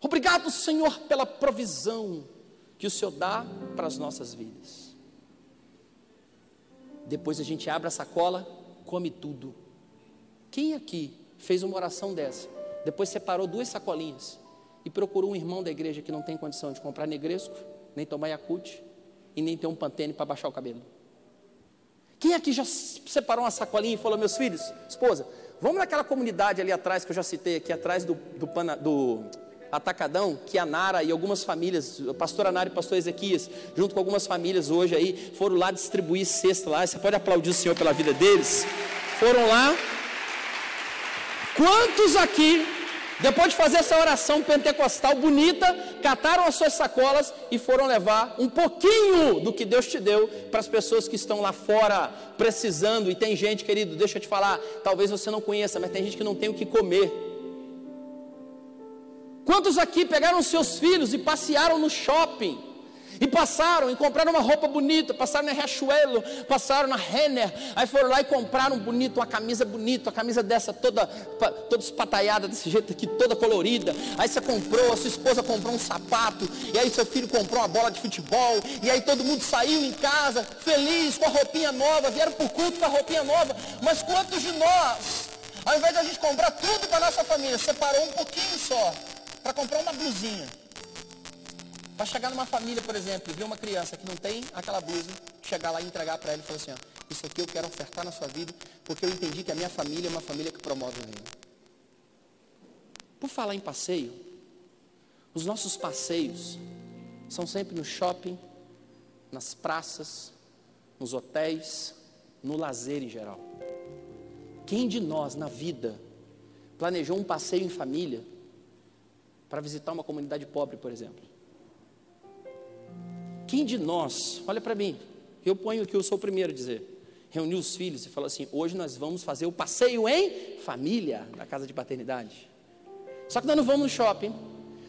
Obrigado, Senhor, pela provisão que o Senhor dá para as nossas vidas. Depois a gente abre a sacola, come tudo. Quem aqui fez uma oração dessa? Depois separou duas sacolinhas e procurou um irmão da igreja que não tem condição de comprar negresco, nem tomar Yakult e nem ter um pantene para baixar o cabelo. Quem aqui já separou uma sacolinha e falou: Meus filhos, esposa, vamos naquela comunidade ali atrás que eu já citei aqui, atrás do, do, do Atacadão, que a Nara e algumas famílias, a pastora Nara e o pastor Ezequias, junto com algumas famílias hoje aí, foram lá distribuir cesta lá. Você pode aplaudir o Senhor pela vida deles. Foram lá. Quantos aqui, depois de fazer essa oração pentecostal bonita, cataram as suas sacolas e foram levar um pouquinho do que Deus te deu para as pessoas que estão lá fora precisando? E tem gente, querido, deixa eu te falar, talvez você não conheça, mas tem gente que não tem o que comer. Quantos aqui pegaram seus filhos e passearam no shopping? E passaram e compraram uma roupa bonita, passaram na Riachuelo, passaram na Renner, aí foram lá e compraram bonito, uma camisa bonita, uma camisa dessa toda, toda espataiada desse jeito aqui, toda colorida. Aí você comprou, a sua esposa comprou um sapato, e aí seu filho comprou uma bola de futebol, e aí todo mundo saiu em casa, feliz, com a roupinha nova, vieram para o culto com a roupinha nova. Mas quantos de nós, ao invés de a gente comprar tudo para nossa família, separou um pouquinho só? Para comprar uma blusinha. Para chegar numa família, por exemplo, e ver uma criança que não tem aquela blusa, chegar lá e entregar para ela e falar assim: ó, Isso aqui eu quero ofertar na sua vida, porque eu entendi que a minha família é uma família que promove o reino. Por falar em passeio, os nossos passeios são sempre no shopping, nas praças, nos hotéis, no lazer em geral. Quem de nós na vida planejou um passeio em família para visitar uma comunidade pobre, por exemplo? Quem de nós, olha para mim, eu ponho aqui, eu sou o primeiro a dizer, reuniu os filhos e falou assim: hoje nós vamos fazer o passeio em família na casa de paternidade. Só que nós não vamos no shopping,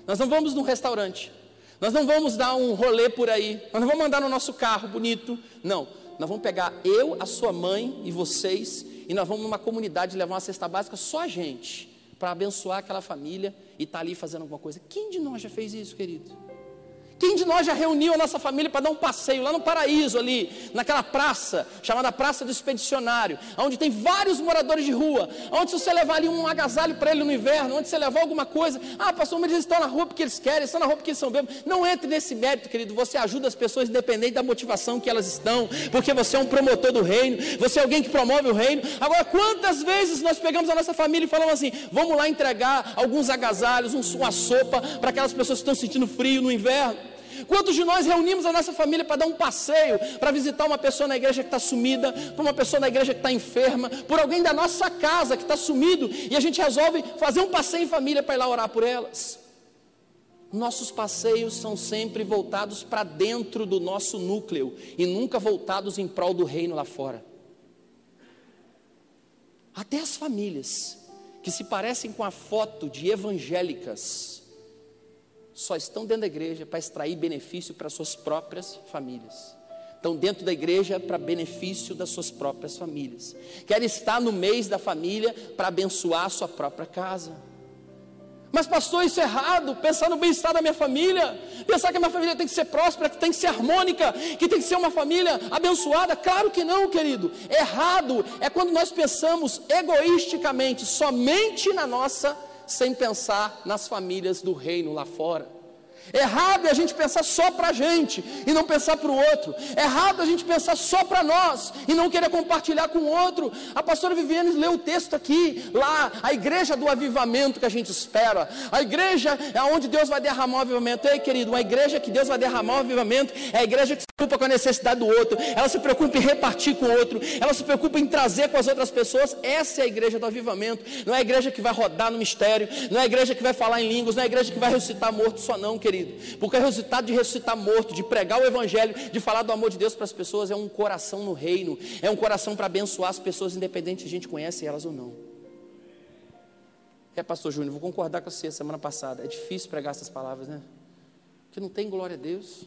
nós não vamos no restaurante, nós não vamos dar um rolê por aí, nós não vamos andar no nosso carro bonito, não. Nós vamos pegar eu, a sua mãe e vocês, e nós vamos numa comunidade levar uma cesta básica, só a gente, para abençoar aquela família e estar tá ali fazendo alguma coisa. Quem de nós já fez isso, querido? Quem de nós já reuniu a nossa família para dar um passeio lá no paraíso, ali, naquela praça, chamada Praça do Expedicionário, onde tem vários moradores de rua, onde se você levar ali um agasalho para ele no inverno, onde você levar alguma coisa, ah, pastor, mas eles estão na rua porque eles querem, estão na rua porque eles são bêbados. Não entre nesse mérito, querido. Você ajuda as pessoas independente da motivação que elas estão, porque você é um promotor do reino, você é alguém que promove o reino. Agora, quantas vezes nós pegamos a nossa família e falamos assim: vamos lá entregar alguns agasalhos, uma sopa para aquelas pessoas que estão sentindo frio no inverno? Quantos de nós reunimos a nossa família para dar um passeio, para visitar uma pessoa na igreja que está sumida, para uma pessoa na igreja que está enferma, por alguém da nossa casa que está sumido, e a gente resolve fazer um passeio em família para ir lá orar por elas? Nossos passeios são sempre voltados para dentro do nosso núcleo e nunca voltados em prol do reino lá fora. Até as famílias que se parecem com a foto de evangélicas, só estão dentro da igreja para extrair benefício para suas próprias famílias. Estão dentro da igreja para benefício das suas próprias famílias. Querem estar no mês da família para abençoar a sua própria casa. Mas, pastor, isso é errado. Pensar no bem-estar da minha família. Pensar que a minha família tem que ser próspera, que tem que ser harmônica, que tem que ser uma família abençoada. Claro que não, querido. Errado é quando nós pensamos egoisticamente, somente na nossa sem pensar nas famílias do reino lá fora. Errado é a gente pensar só para a gente e não pensar para o outro. Errado é a gente pensar só para nós e não querer compartilhar com o outro. A pastora Viviane leu o texto aqui, lá, a igreja do avivamento que a gente espera. A igreja é onde Deus vai derramar o avivamento. Ei, querido, uma igreja que Deus vai derramar o avivamento é a igreja que preocupa com a necessidade do outro. Ela se preocupa em repartir com o outro. Ela se preocupa em trazer com as outras pessoas. Essa é a igreja do avivamento. Não é a igreja que vai rodar no mistério. Não é a igreja que vai falar em línguas. Não é a igreja que vai ressuscitar morto só, não, querido. Porque o resultado de ressuscitar morto, de pregar o Evangelho, de falar do amor de Deus para as pessoas, é um coração no reino, é um coração para abençoar as pessoas, independente se a gente conhece elas ou não. É, pastor Júnior, vou concordar com você semana passada. É difícil pregar essas palavras, né? Porque não tem glória a Deus.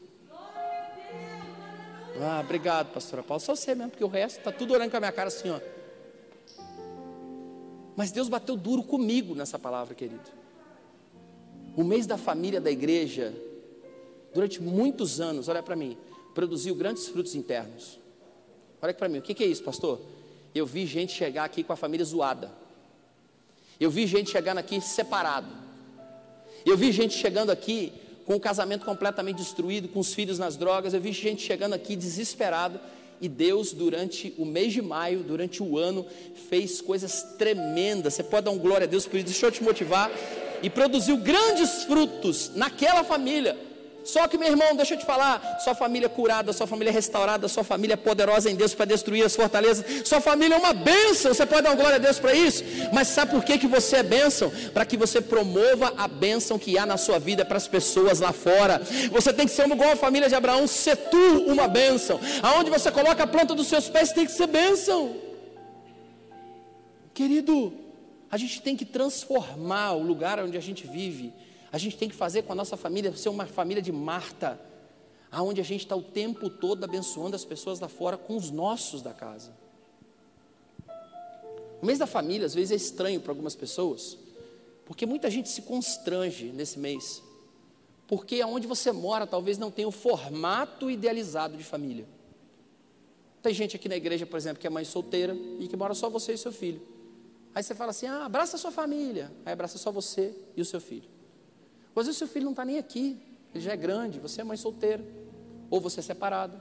Ah, obrigado, pastora Paulo. Só você mesmo, porque o resto está tudo orando com a minha cara assim, ó. Mas Deus bateu duro comigo nessa palavra, querido. O mês da família da igreja, durante muitos anos, olha para mim, produziu grandes frutos internos. Olha para mim, o que é isso, pastor? Eu vi gente chegar aqui com a família zoada. Eu vi gente chegando aqui separado. Eu vi gente chegando aqui com o casamento completamente destruído, com os filhos nas drogas. Eu vi gente chegando aqui desesperado. E Deus, durante o mês de maio, durante o ano, fez coisas tremendas. Você pode dar um glória a Deus por isso. Deixa eu te motivar e produziu grandes frutos naquela família. Só que, meu irmão, deixa eu te falar: sua família curada, sua família restaurada, sua família é poderosa em Deus para destruir as fortalezas, sua família é uma bênção. Você pode dar glória a Deus para isso, mas sabe por que, que você é bênção? Para que você promova a bênção que há na sua vida para as pessoas lá fora. Você tem que ser igual a família de Abraão, ser tu uma bênção. Aonde você coloca a planta dos seus pés tem que ser bênção, querido. A gente tem que transformar o lugar onde a gente vive. A gente tem que fazer com a nossa família ser uma família de Marta, aonde a gente está o tempo todo abençoando as pessoas lá fora com os nossos da casa. O mês da família às vezes é estranho para algumas pessoas, porque muita gente se constrange nesse mês, porque aonde você mora talvez não tenha o formato idealizado de família. Tem gente aqui na igreja, por exemplo, que é mãe solteira e que mora só você e seu filho. Aí você fala assim: ah, abraça a sua família. Aí abraça só você e o seu filho. Às vezes o seu filho não está nem aqui, ele já é grande, você é mãe solteira, ou você é separado.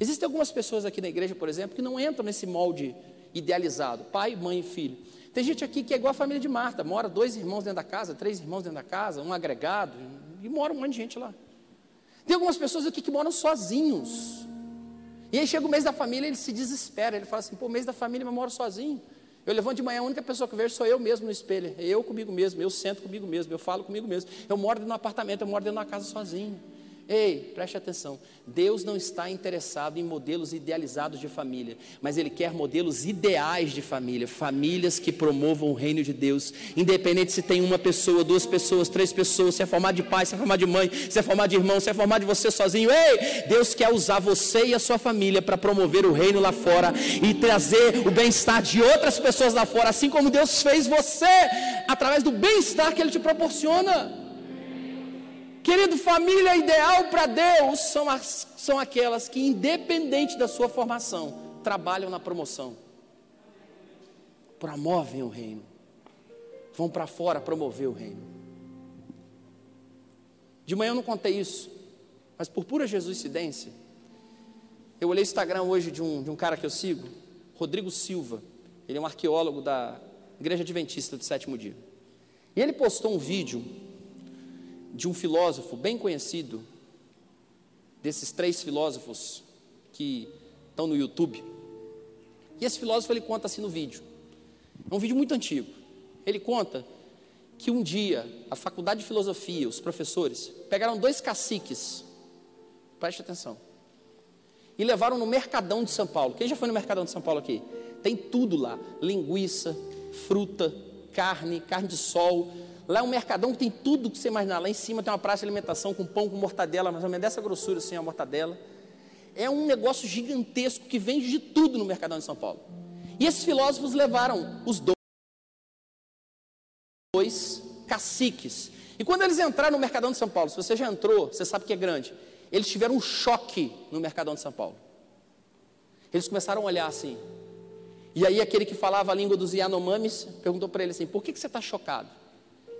Existem algumas pessoas aqui na igreja, por exemplo, que não entram nesse molde idealizado, pai, mãe e filho. Tem gente aqui que é igual a família de Marta, mora dois irmãos dentro da casa, três irmãos dentro da casa, um agregado, e mora um monte de gente lá. Tem algumas pessoas aqui que moram sozinhos. E aí chega o mês da família, ele se desespera, ele fala assim: pô, mês da família, mas moro sozinho. Eu levanto de manhã, a única pessoa que vejo sou eu mesmo no espelho. Eu comigo mesmo, eu sento comigo mesmo, eu falo comigo mesmo. Eu moro dentro de um apartamento, eu moro dentro de uma casa sozinho. Ei, preste atenção. Deus não está interessado em modelos idealizados de família, mas Ele quer modelos ideais de família, famílias que promovam o reino de Deus, independente se tem uma pessoa, duas pessoas, três pessoas, se é formado de pai, se é formado de mãe, se é formado de irmão, se é formado de você sozinho. Ei, Deus quer usar você e a sua família para promover o reino lá fora e trazer o bem-estar de outras pessoas lá fora, assim como Deus fez você através do bem-estar que Ele te proporciona. Querido, família ideal para Deus são, as, são aquelas que, independente da sua formação, trabalham na promoção, promovem o reino, vão para fora promover o reino. De manhã eu não contei isso, mas por pura jesuicidência, eu olhei o Instagram hoje de um, de um cara que eu sigo, Rodrigo Silva, ele é um arqueólogo da Igreja Adventista do Sétimo Dia. E ele postou um vídeo de um filósofo bem conhecido, desses três filósofos que estão no YouTube. E esse filósofo ele conta assim no vídeo. É um vídeo muito antigo. Ele conta que um dia a faculdade de filosofia, os professores, pegaram dois caciques, preste atenção, e levaram no Mercadão de São Paulo. Quem já foi no Mercadão de São Paulo aqui? Tem tudo lá: linguiça, fruta, carne, carne de sol, Lá é um mercadão que tem tudo que você imaginar. Lá em cima tem uma praça de alimentação com pão com mortadela, mais ou menos dessa grossura assim, a mortadela. É um negócio gigantesco que vende de tudo no mercadão de São Paulo. E esses filósofos levaram os dois caciques. E quando eles entraram no mercadão de São Paulo, se você já entrou, você sabe que é grande. Eles tiveram um choque no mercadão de São Paulo. Eles começaram a olhar assim. E aí aquele que falava a língua dos Yanomamis perguntou para ele assim: por que, que você está chocado?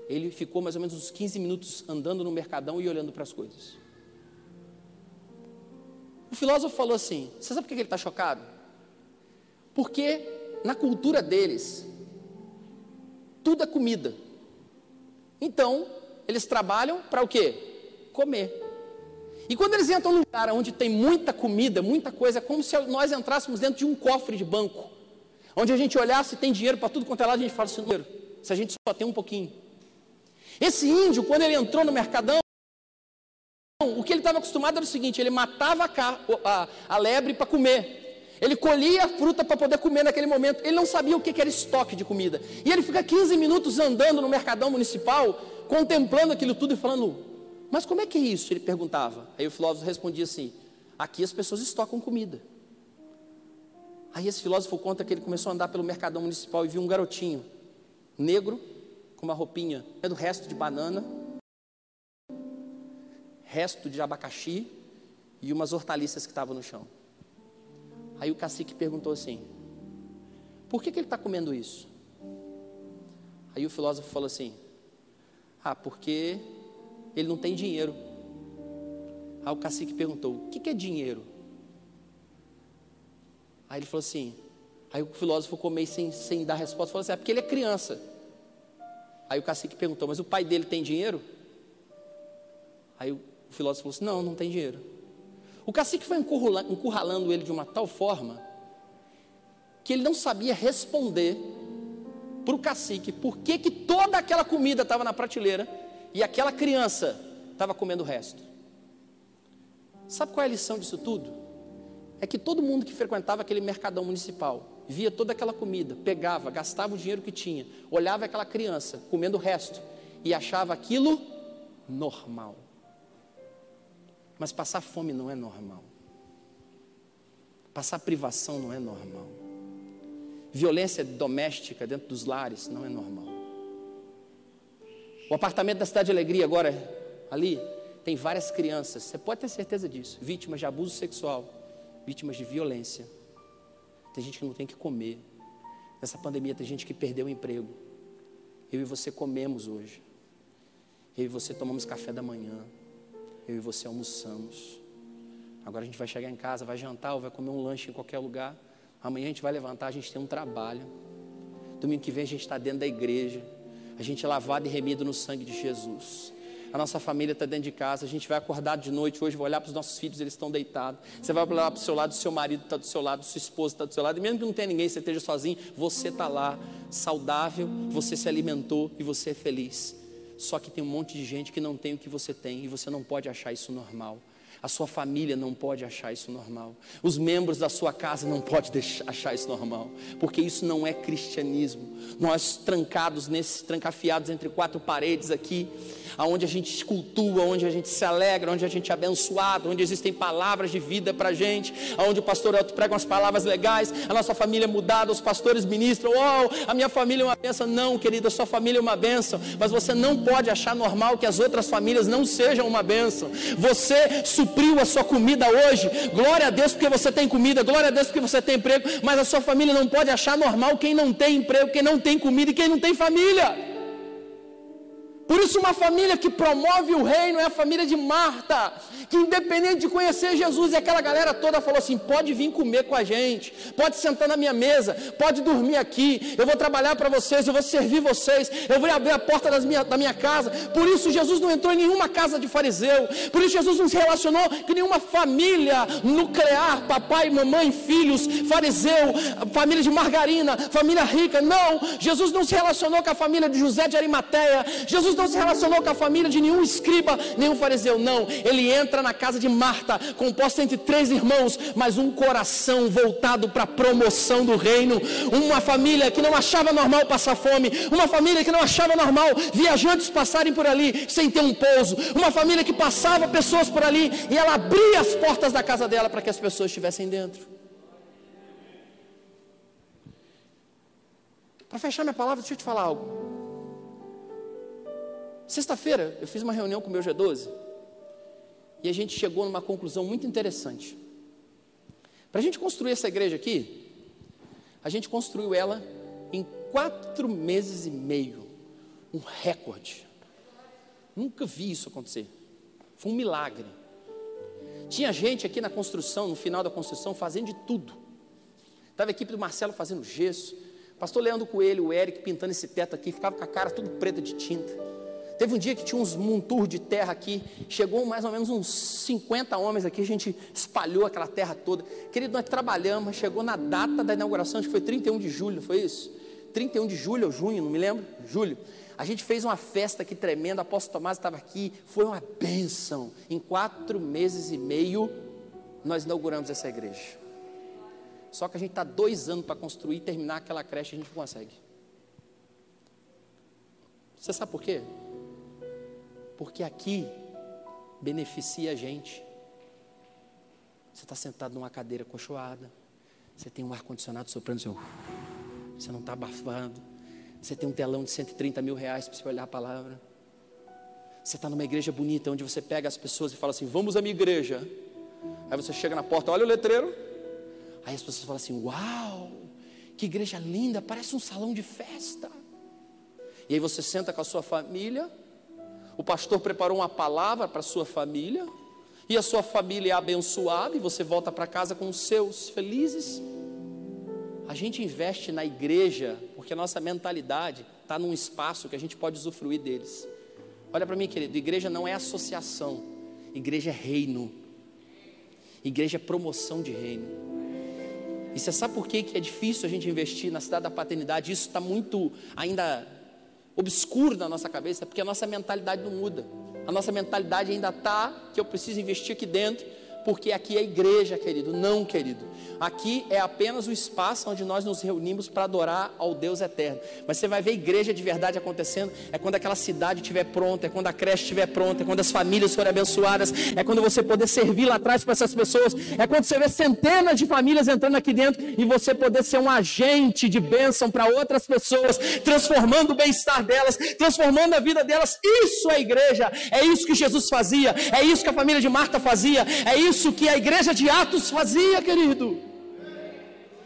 Ele ficou mais ou menos uns 15 minutos andando no mercadão e olhando para as coisas. O filósofo falou assim: Você sabe por que ele está chocado? Porque na cultura deles, tudo é comida. Então, eles trabalham para o quê? Comer. E quando eles entram num lugar onde tem muita comida, muita coisa, é como se nós entrássemos dentro de um cofre de banco, onde a gente olhasse e tem dinheiro para tudo quanto é lado, a gente fala assim: se a gente só tem um pouquinho. Esse índio, quando ele entrou no mercadão, o que ele estava acostumado era o seguinte: ele matava a, a, a lebre para comer. Ele colhia a fruta para poder comer naquele momento. Ele não sabia o que, que era estoque de comida. E ele fica 15 minutos andando no mercadão municipal, contemplando aquilo tudo e falando: Mas como é que é isso? Ele perguntava. Aí o filósofo respondia assim: Aqui as pessoas estocam comida. Aí esse filósofo conta que ele começou a andar pelo mercadão municipal e viu um garotinho negro com uma roupinha do resto de banana, resto de abacaxi e umas hortaliças que estavam no chão. Aí o cacique perguntou assim: Por que, que ele está comendo isso? Aí o filósofo falou assim: Ah, porque ele não tem dinheiro. Aí o cacique perguntou: O que, que é dinheiro? Aí ele falou assim: Aí o filósofo ficou sem, sem dar resposta, falou assim: É porque ele é criança. Aí o cacique perguntou: Mas o pai dele tem dinheiro? Aí o filósofo falou assim: Não, não tem dinheiro. O cacique foi encurralando ele de uma tal forma que ele não sabia responder para o cacique por que, que toda aquela comida estava na prateleira e aquela criança estava comendo o resto. Sabe qual é a lição disso tudo? É que todo mundo que frequentava aquele mercadão municipal via toda aquela comida, pegava, gastava o dinheiro que tinha, olhava aquela criança comendo o resto e achava aquilo normal. Mas passar fome não é normal. Passar privação não é normal. Violência doméstica dentro dos lares não é normal. O apartamento da Cidade de Alegria, agora, ali, tem várias crianças, você pode ter certeza disso, vítimas de abuso sexual, vítimas de violência tem gente que não tem que comer. Nessa pandemia tem gente que perdeu o emprego. Eu e você comemos hoje. Eu e você tomamos café da manhã. Eu e você almoçamos. Agora a gente vai chegar em casa, vai jantar ou vai comer um lanche em qualquer lugar. Amanhã a gente vai levantar, a gente tem um trabalho. Domingo que vem a gente está dentro da igreja. A gente é lavado e remido no sangue de Jesus a nossa família está dentro de casa, a gente vai acordar de noite hoje, vai olhar para os nossos filhos, eles estão deitados. Você vai olhar para o seu lado, seu marido está do seu lado, sua esposa está do seu lado, e mesmo que não tenha ninguém, você esteja sozinho, você está lá, saudável, você se alimentou e você é feliz. Só que tem um monte de gente que não tem o que você tem e você não pode achar isso normal. A sua família não pode achar isso normal. Os membros da sua casa não podem achar isso normal. Porque isso não é cristianismo. Nós trancados nesses, trancafiados entre quatro paredes aqui, aonde a gente cultua, onde a gente se alegra, onde a gente é abençoado, onde existem palavras de vida para a gente, aonde o pastor Elton prega umas palavras legais, a nossa família é mudada, os pastores ministram, oh, a minha família é uma benção. Não, querida, a sua família é uma benção, mas você não pode achar normal que as outras famílias não sejam uma benção. Você supriu a sua comida hoje, glória a Deus porque você tem comida, glória a Deus porque você tem emprego, mas a sua família não pode achar normal quem não tem emprego, quem não tem comida e quem não tem família. Por isso, uma família que promove o reino é a família de Marta, que independente de conhecer Jesus, e aquela galera toda falou assim: pode vir comer com a gente, pode sentar na minha mesa, pode dormir aqui, eu vou trabalhar para vocês, eu vou servir vocês, eu vou abrir a porta minha, da minha casa. Por isso, Jesus não entrou em nenhuma casa de fariseu, por isso, Jesus não se relacionou com nenhuma família nuclear, papai, mamãe, filhos, fariseu, família de margarina, família rica. Não, Jesus não se relacionou com a família de José de Arimateia, Jesus não se relacionou com a família de nenhum escriba, nenhum fariseu, não. Ele entra na casa de Marta, composta entre três irmãos, mas um coração voltado para a promoção do reino. Uma família que não achava normal passar fome, uma família que não achava normal viajantes passarem por ali sem ter um pouso, uma família que passava pessoas por ali e ela abria as portas da casa dela para que as pessoas estivessem dentro. Para fechar minha palavra, deixa eu te falar algo. Sexta-feira eu fiz uma reunião com o meu G12 e a gente chegou numa conclusão muito interessante. Para a gente construir essa igreja aqui, a gente construiu ela em quatro meses e meio, um recorde. Nunca vi isso acontecer. Foi um milagre. Tinha gente aqui na construção, no final da construção, fazendo de tudo. Estava a equipe do Marcelo fazendo gesso, pastor Leandro Coelho, o Eric pintando esse teto aqui, ficava com a cara tudo preta de tinta. Teve um dia que tinha uns montur de terra aqui, chegou mais ou menos uns 50 homens aqui, a gente espalhou aquela terra toda. Querido, nós trabalhamos, chegou na data da inauguração, acho que foi 31 de julho, foi isso? 31 de julho ou junho, não me lembro, julho. A gente fez uma festa aqui tremenda, apóstolo Tomás estava aqui, foi uma bênção. Em quatro meses e meio, nós inauguramos essa igreja. Só que a gente está dois anos para construir e terminar aquela creche, a gente não consegue. Você sabe por quê? Porque aqui beneficia a gente. Você está sentado numa cadeira cochoada, você tem um ar-condicionado soprando seu. Você não está abafando. Você tem um telão de 130 mil reais para você olhar a palavra. Você está numa igreja bonita, onde você pega as pessoas e fala assim: Vamos à minha igreja. Aí você chega na porta, olha o letreiro. Aí as pessoas falam assim: Uau, que igreja linda, parece um salão de festa. E aí você senta com a sua família o pastor preparou uma palavra para sua família, e a sua família é abençoada, e você volta para casa com os seus felizes. A gente investe na igreja, porque a nossa mentalidade está num espaço que a gente pode usufruir deles. Olha para mim, querido, igreja não é associação, igreja é reino, igreja é promoção de reino. E você sabe por que é difícil a gente investir na cidade da paternidade? Isso está muito ainda obscuro na nossa cabeça, porque a nossa mentalidade não muda. A nossa mentalidade ainda está que eu preciso investir aqui dentro, porque aqui é igreja, querido. Não, querido. Aqui é apenas o espaço onde nós nos reunimos para adorar ao Deus eterno. Mas você vai ver igreja de verdade acontecendo é quando aquela cidade estiver pronta, é quando a creche estiver pronta, é quando as famílias forem abençoadas, é quando você poder servir lá atrás para essas pessoas, é quando você vê centenas de famílias entrando aqui dentro e você poder ser um agente de bênção para outras pessoas, transformando o bem-estar delas, transformando a vida delas. Isso é igreja, é isso que Jesus fazia, é isso que a família de Marta fazia, é isso que a igreja de Atos fazia, querido.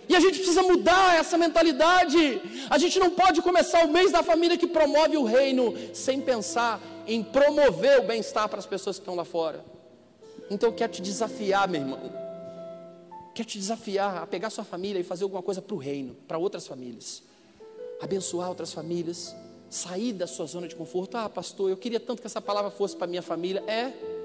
E a gente precisa mudar essa mentalidade. A gente não pode começar o mês da família que promove o reino sem pensar em promover o bem-estar para as pessoas que estão lá fora. Então eu quero te desafiar, meu irmão. Quero te desafiar a pegar sua família e fazer alguma coisa para o reino, para outras famílias. Abençoar outras famílias. Sair da sua zona de conforto. Ah, pastor, eu queria tanto que essa palavra fosse para minha família. É.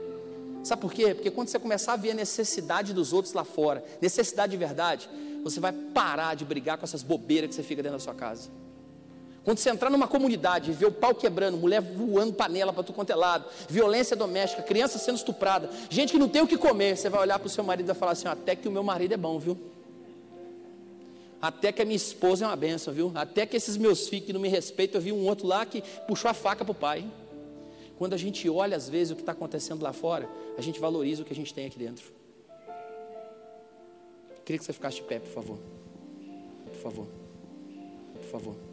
Sabe por quê? Porque quando você começar a ver a necessidade dos outros lá fora, necessidade de verdade, você vai parar de brigar com essas bobeiras que você fica dentro da sua casa. Quando você entrar numa comunidade e ver o pau quebrando, mulher voando panela para tudo quanto é lado, violência doméstica, criança sendo estuprada, gente que não tem o que comer, você vai olhar para o seu marido e vai falar assim: até que o meu marido é bom, viu? Até que a minha esposa é uma benção, viu? Até que esses meus filhos que não me respeitam, eu vi um outro lá que puxou a faca para o pai. Quando a gente olha às vezes o que está acontecendo lá fora, a gente valoriza o que a gente tem aqui dentro. Queria que você ficasse de pé, por favor. Por favor. Por favor.